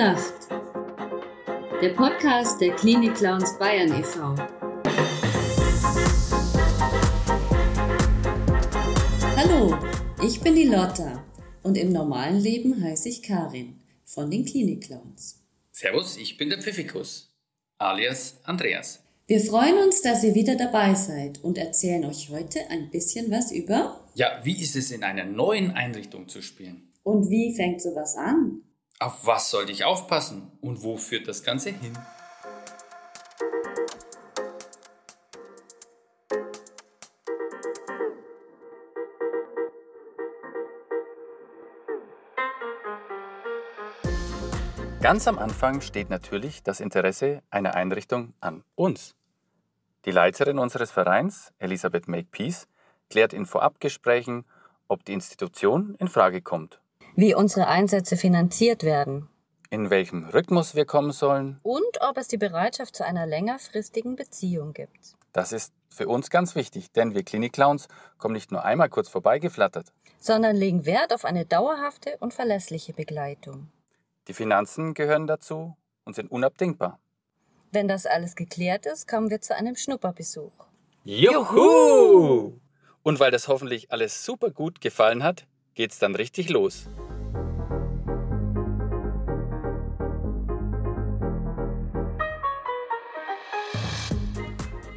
gelacht. Der Podcast der Klinik Clowns Bayern e.V. Hallo, ich bin die Lotta und im normalen Leben heiße ich Karin von den Klinik Clowns. Servus, ich bin der Pfiffikus, alias Andreas. Wir freuen uns, dass ihr wieder dabei seid und erzählen euch heute ein bisschen was über. Ja, wie ist es in einer neuen Einrichtung zu spielen? Und wie fängt sowas an? Auf was sollte ich aufpassen und wo führt das Ganze hin? Ganz am Anfang steht natürlich das Interesse einer Einrichtung an uns. Die Leiterin unseres Vereins, Elisabeth Makepeace, klärt in Vorabgesprächen, ob die Institution in Frage kommt wie unsere Einsätze finanziert werden, in welchem Rhythmus wir kommen sollen und ob es die Bereitschaft zu einer längerfristigen Beziehung gibt. Das ist für uns ganz wichtig, denn wir Klinik-Clowns kommen nicht nur einmal kurz vorbeigeflattert, sondern legen Wert auf eine dauerhafte und verlässliche Begleitung. Die Finanzen gehören dazu und sind unabdingbar. Wenn das alles geklärt ist, kommen wir zu einem Schnupperbesuch. Juhu! Und weil das hoffentlich alles super gut gefallen hat, geht's dann richtig los.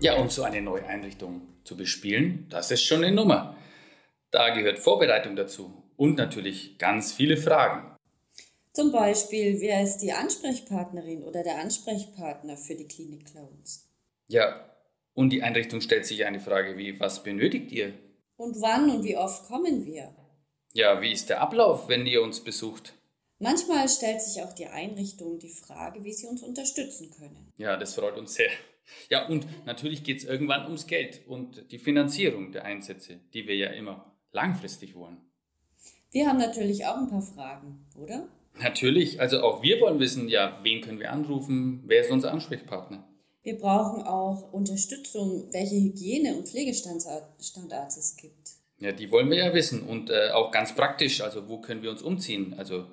Ja, und so eine neue Einrichtung zu bespielen, das ist schon eine Nummer. Da gehört Vorbereitung dazu und natürlich ganz viele Fragen. Zum Beispiel, wer ist die Ansprechpartnerin oder der Ansprechpartner für die Klinik Clowns? Ja, und die Einrichtung stellt sich eine Frage wie, was benötigt ihr? Und wann und wie oft kommen wir? Ja, wie ist der Ablauf, wenn ihr uns besucht? Manchmal stellt sich auch die Einrichtung die Frage, wie sie uns unterstützen können. Ja, das freut uns sehr. Ja, und natürlich geht es irgendwann ums Geld und die Finanzierung der Einsätze, die wir ja immer langfristig wollen. Wir haben natürlich auch ein paar Fragen, oder? Natürlich, also auch wir wollen wissen, ja, wen können wir anrufen, wer ist unser Ansprechpartner? Wir brauchen auch Unterstützung, welche Hygiene- und Pflegestandards es gibt. Ja, die wollen wir ja wissen und äh, auch ganz praktisch, also wo können wir uns umziehen? Also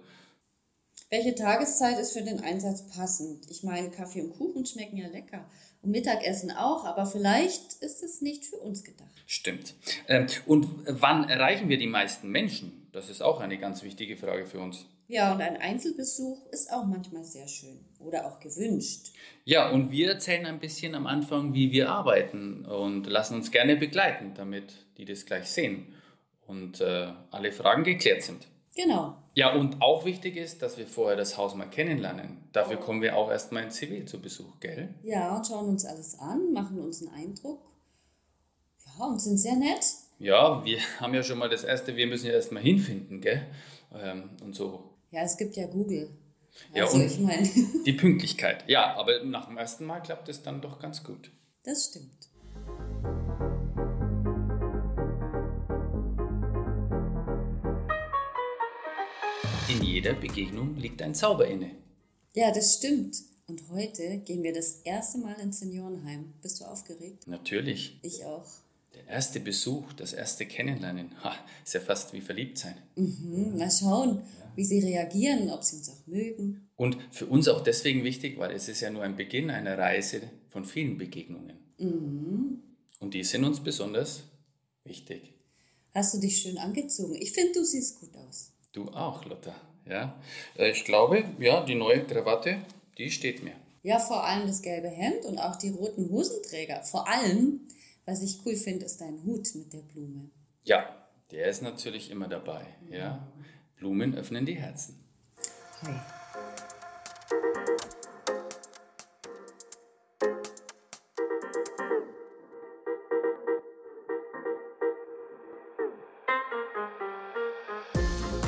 welche Tageszeit ist für den Einsatz passend? Ich meine, Kaffee und Kuchen schmecken ja lecker und Mittagessen auch, aber vielleicht ist es nicht für uns gedacht. Stimmt. Ähm, und wann erreichen wir die meisten Menschen? Das ist auch eine ganz wichtige Frage für uns. Ja, und ein Einzelbesuch ist auch manchmal sehr schön oder auch gewünscht. Ja, und wir erzählen ein bisschen am Anfang, wie wir arbeiten und lassen uns gerne begleiten, damit die das gleich sehen und äh, alle Fragen geklärt sind. Genau. Ja, und auch wichtig ist, dass wir vorher das Haus mal kennenlernen. Dafür kommen wir auch erstmal in Zivil zu Besuch, gell? Ja, und schauen uns alles an, machen uns einen Eindruck. Ja, und sind sehr nett. Ja, wir haben ja schon mal das erste, wir müssen ja erstmal hinfinden, gell? Ähm, und so. Ja, es gibt ja Google. Ja, also, und ich meine. die Pünktlichkeit. Ja, aber nach dem ersten Mal klappt es dann doch ganz gut. Das stimmt. In jeder Begegnung liegt ein Zauber inne. Ja, das stimmt. Und heute gehen wir das erste Mal ins Seniorenheim. Bist du aufgeregt? Natürlich. Ich auch. Der erste Besuch, das erste Kennenlernen, ha, ist ja fast wie verliebt sein. Mhm, mal schauen, ja. wie sie reagieren, ob sie uns auch mögen. Und für uns auch deswegen wichtig, weil es ist ja nur ein Beginn einer Reise von vielen Begegnungen. Mhm. Und die sind uns besonders wichtig. Hast du dich schön angezogen? Ich finde, du siehst gut aus. Du auch, Lotta. Ja. Äh, ich glaube, ja, die neue Krawatte, die steht mir. Ja, vor allem das gelbe Hemd und auch die roten Hosenträger. Vor allem, was ich cool finde, ist dein Hut mit der Blume. Ja, der ist natürlich immer dabei. Ja. Blumen öffnen die Herzen. Hi.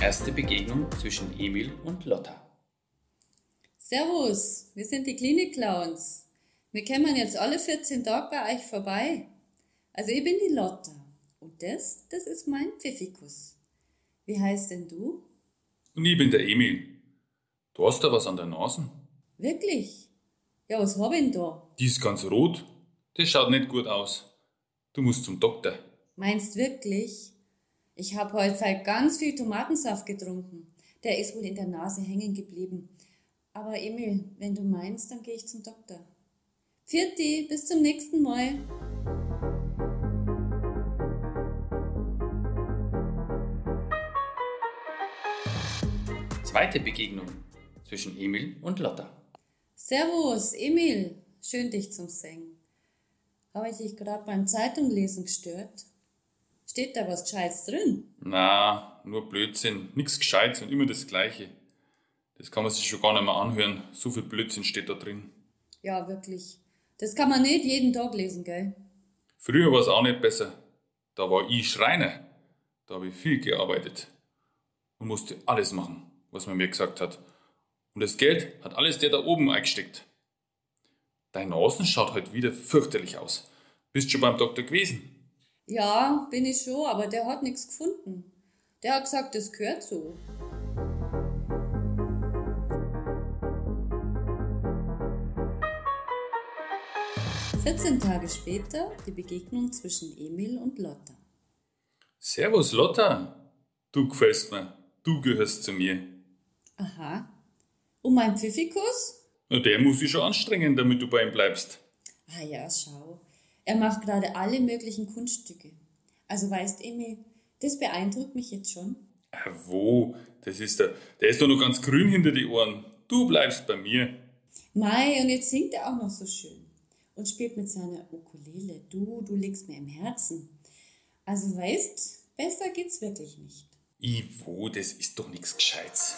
Erste Begegnung zwischen Emil und Lotta. Servus, wir sind die Klinik-Clowns. Wir kommen jetzt alle 14 Tage bei euch vorbei. Also ich bin die Lotta und das, das ist mein Pfiffikus. Wie heißt denn du? Und ich bin der Emil. Du hast da was an der Nase. Wirklich? Ja, was hab ich denn da? Die ist ganz rot. Das schaut nicht gut aus. Du musst zum Doktor. Meinst wirklich? Ich habe heute ganz viel Tomatensaft getrunken. Der ist wohl in der Nase hängen geblieben. Aber Emil, wenn du meinst, dann gehe ich zum Doktor. Vierti, bis zum nächsten Mal. Zweite Begegnung zwischen Emil und Lotta. Servus, Emil. Schön, dich zum Singen. Habe ich dich gerade beim Zeitunglesen gestört? Steht da was Gescheites drin? Na, nur Blödsinn. Nix Gescheites und immer das Gleiche. Das kann man sich schon gar nicht mehr anhören. So viel Blödsinn steht da drin. Ja, wirklich. Das kann man nicht jeden Tag lesen, gell? Früher war es auch nicht besser. Da war ich Schreiner. Da habe ich viel gearbeitet. Und musste alles machen, was man mir gesagt hat. Und das Geld hat alles der da oben eingesteckt. Dein Nasen schaut heute wieder fürchterlich aus. Bist schon beim Doktor gewesen? Ja, bin ich schon, aber der hat nichts gefunden. Der hat gesagt, das gehört so. Vierzehn Tage später die Begegnung zwischen Emil und Lotta. Servus, Lotta. Du gefällst mir. Du gehörst zu mir. Aha. Und mein Pfiffikus? Na, der muss sich schon anstrengen, damit du bei ihm bleibst. Ah ja, schau. Er macht gerade alle möglichen Kunststücke. Also weißt, Emil, das beeindruckt mich jetzt schon. Ah, wo? Das ist der, der ist doch noch ganz grün hinter die Ohren. Du bleibst bei mir. Mai, und jetzt singt er auch noch so schön. Und spielt mit seiner Ukulele. Du, du liegst mir im Herzen. Also weißt, besser geht's wirklich nicht. Ivo, das ist doch nichts Gescheites.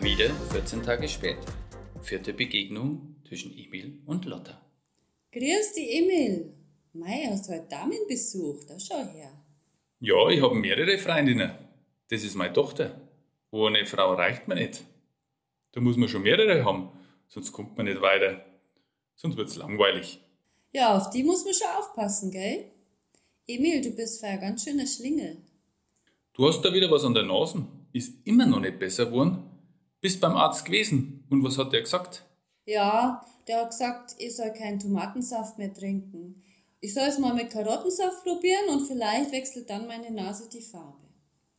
Wieder 14 Tage später. Vierte Begegnung zwischen Emil und Lotta. Grüß dich, Emil. Mei, hast heute Damenbesuch. Da schau her. Ja, ich habe mehrere Freundinnen. Das ist meine Tochter. Ohne Frau reicht mir nicht. Da muss man schon mehrere haben, sonst kommt man nicht weiter. Sonst wird's langweilig. Ja, auf die muss man schon aufpassen, gell? Emil, du bist für ein ganz schöner Schlingel. Du hast da wieder was an der Nase. Ist immer noch nicht besser geworden. Bist beim Arzt gewesen. Und was hat der gesagt? Ja, der hat gesagt, ich soll keinen Tomatensaft mehr trinken. Ich soll es mal mit Karottensaft probieren und vielleicht wechselt dann meine Nase die Farbe.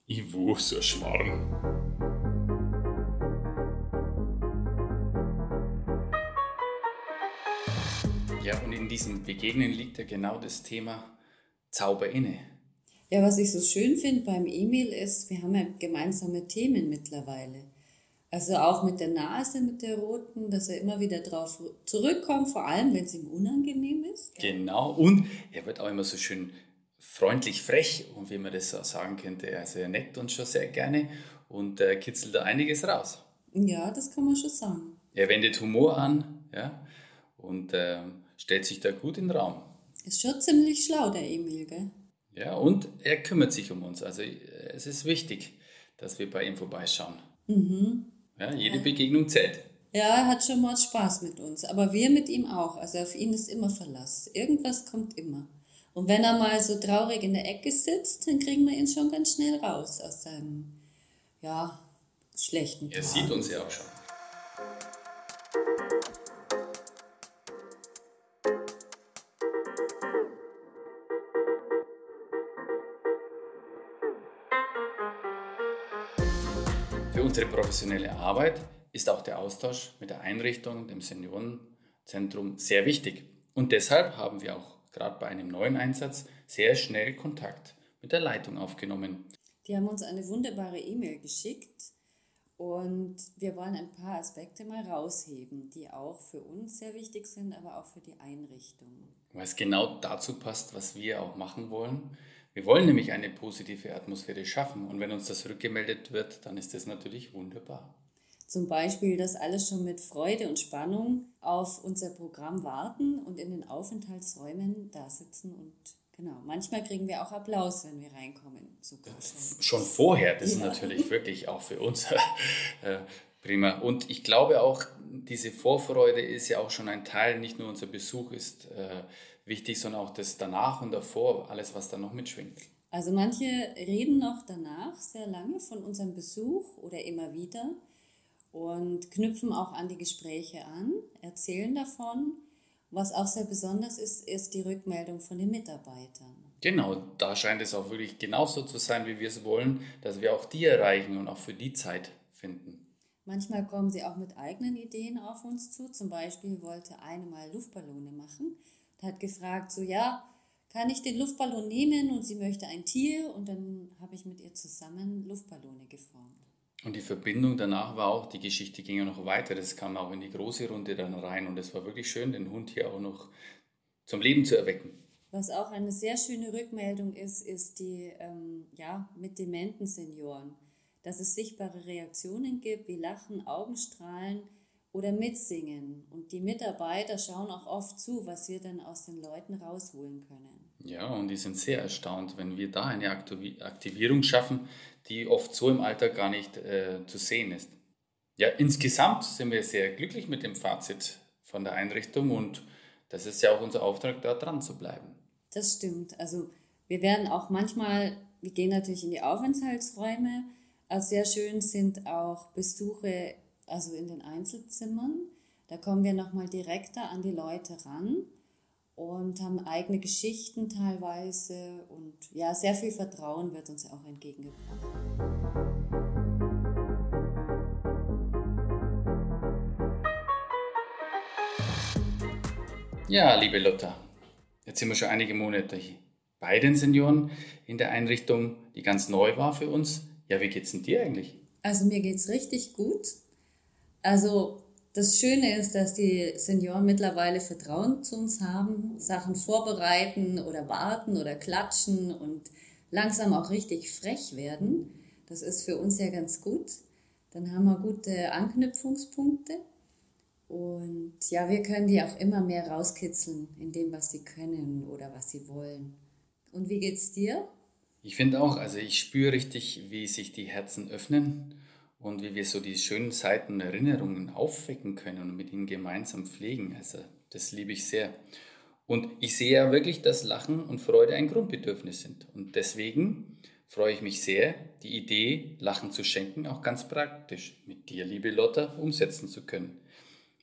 Ivo, so ein Schmarrn. Ja, und in diesen Begegnungen liegt ja genau das Thema Zauber inne. Ja, was ich so schön finde beim Emil ist, wir haben ja gemeinsame Themen mittlerweile. Also auch mit der Nase, mit der roten, dass er immer wieder drauf zurückkommt, vor allem wenn es ihm unangenehm ist. Genau, und er wird auch immer so schön freundlich frech und wie man das so sagen könnte, also er neckt uns schon sehr gerne und äh, kitzelt da einiges raus. Ja, das kann man schon sagen. Er wendet Humor an ja, und ähm, stellt sich da gut in den Raum. Ist schon ziemlich schlau, der Emil, gell? Ja, und er kümmert sich um uns. Also äh, es ist wichtig, dass wir bei ihm vorbeischauen. Mhm. Ja, jede Begegnung zählt. Ja, er hat schon mal Spaß mit uns, aber wir mit ihm auch. Also auf ihn ist immer Verlass. Irgendwas kommt immer. Und wenn er mal so traurig in der Ecke sitzt, dann kriegen wir ihn schon ganz schnell raus aus seinem, ja, schlechten Er Tag. sieht uns ja auch schon. Unsere professionelle Arbeit ist auch der Austausch mit der Einrichtung, dem Seniorenzentrum, sehr wichtig. Und deshalb haben wir auch gerade bei einem neuen Einsatz sehr schnell Kontakt mit der Leitung aufgenommen. Die haben uns eine wunderbare E-Mail geschickt und wir wollen ein paar Aspekte mal rausheben, die auch für uns sehr wichtig sind, aber auch für die Einrichtung. weil es genau dazu passt, was wir auch machen wollen. Wir wollen nämlich eine positive Atmosphäre schaffen und wenn uns das rückgemeldet wird, dann ist das natürlich wunderbar. Zum Beispiel, dass alle schon mit Freude und Spannung auf unser Programm warten und in den Aufenthaltsräumen da sitzen und genau, manchmal kriegen wir auch Applaus, wenn wir reinkommen, sogar schon. Schon vorher, das ist Ja. natürlich wirklich auch für uns äh, prima. Und ich glaube auch, diese Vorfreude ist ja auch schon ein Teil, nicht nur unser Besuch ist äh, wichtig, sondern auch das danach und davor, alles, was da noch mitschwingt. Also manche reden noch danach sehr lange von unserem Besuch oder immer wieder und knüpfen auch an die Gespräche an, erzählen davon Was auch sehr besonders ist, ist die Rückmeldung von den Mitarbeitern. Genau, da scheint es auch wirklich genauso zu sein, wie wir es wollen, dass wir auch die erreichen und auch für die Zeit finden. Manchmal kommen sie auch mit eigenen Ideen auf uns zu. Zum Beispiel wollte eine mal Luftballone machen und hat gefragt, so ja, kann ich den Luftballon nehmen? Und sie möchte ein Tier. Und dann habe ich mit ihr zusammen Luftballone geformt. Und die Verbindung danach war auch, die Geschichte ging ja noch weiter, das kam auch in die große Runde dann rein. Und es war wirklich schön, den Hund hier auch noch zum Leben zu erwecken. Was auch eine sehr schöne Rückmeldung ist, ist die ähm, ja, mit dementen Senioren, dass es sichtbare Reaktionen gibt, wie Lachen, Augenstrahlen oder Mitsingen. Und die Mitarbeiter schauen auch oft zu, was wir dann aus den Leuten rausholen können. Ja, und die sind sehr erstaunt, wenn wir da eine Aktivierung schaffen, die oft so im Alltag gar nicht äh, zu sehen ist. Ja, insgesamt sind wir sehr glücklich mit dem Fazit von der Einrichtung und das ist ja auch unser Auftrag, da dran zu bleiben. Das stimmt. Also wir werden auch manchmal, wir gehen natürlich in die Aufenthaltsräume, also sehr schön sind auch Besuche also in den Einzelzimmern. Da kommen wir nochmal direkter an die Leute ran und haben eigene Geschichten teilweise und ja, sehr viel Vertrauen wird uns auch entgegengebracht. Ja, liebe Lotta, jetzt sind wir schon einige Monate bei den Senioren in der Einrichtung, die ganz neu war für uns. Ja, wie geht's denn dir eigentlich? Also mir geht's richtig gut. Also das Schöne ist, dass die Senioren mittlerweile Vertrauen zu uns haben, Sachen vorbereiten oder warten oder klatschen und langsam auch richtig frech werden. Das ist für uns ja ganz gut. Dann haben wir gute Anknüpfungspunkte. Und ja, wir können die auch immer mehr rauskitzeln in dem, was sie können oder was sie wollen. Und wie geht's dir? Ich finde auch, also ich spüre richtig, wie sich die Herzen öffnen und wie wir so die schönen Seiten und Erinnerungen aufwecken können und mit ihnen gemeinsam pflegen. Also das liebe ich sehr. Und ich sehe ja wirklich, dass Lachen und Freude ein Grundbedürfnis sind. Und deswegen freue ich mich sehr, die Idee, Lachen zu schenken, auch ganz praktisch mit dir, liebe Lotta, umsetzen zu können.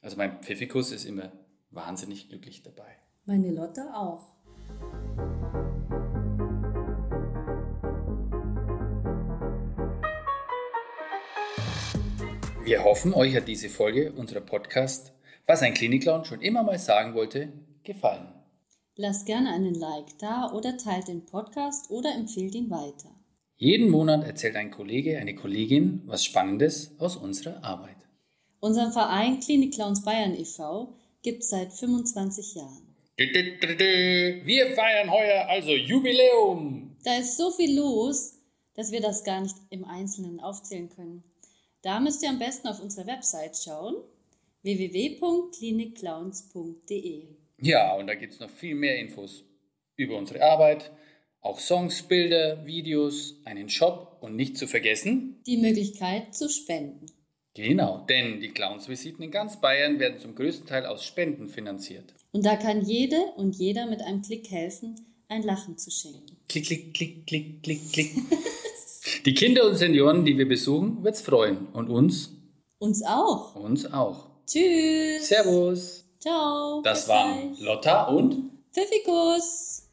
Also mein Pfiffikus ist immer wahnsinnig glücklich dabei. Meine Lotta auch. Wir hoffen, euch hat diese Folge unserer Podcast, was ein Klinikclown schon immer mal sagen wollte, gefallen. Lasst gerne einen Like da oder teilt den Podcast oder empfehlt ihn weiter. Jeden Monat erzählt ein Kollege, eine Kollegin was Spannendes aus unserer Arbeit. Unser Verein Klinikclowns Bayern e.V. gibt es seit 25 Jahren. Wir feiern heuer also Jubiläum. Da ist so viel los, dass wir das gar nicht im Einzelnen aufzählen können. Da müsst ihr am besten auf unsere Website schauen www.klinikclowns.de. Ja, und da gibt es noch viel mehr Infos über unsere Arbeit, auch Songs, Bilder, Videos, einen Shop und nicht zu vergessen die Möglichkeit zu spenden. Genau, denn die Clownsvisiten in ganz Bayern werden zum größten Teil aus Spenden finanziert. Und da kann jede und jeder mit einem Klick helfen, ein Lachen zu schenken. Klick, klick, klick, klick, klick, klick. Die Kinder und Senioren, die wir besuchen, wird's freuen. Und uns? Uns auch. Uns auch. Tschüss. Servus. Ciao. Das waren Lotta und Pfiffikus.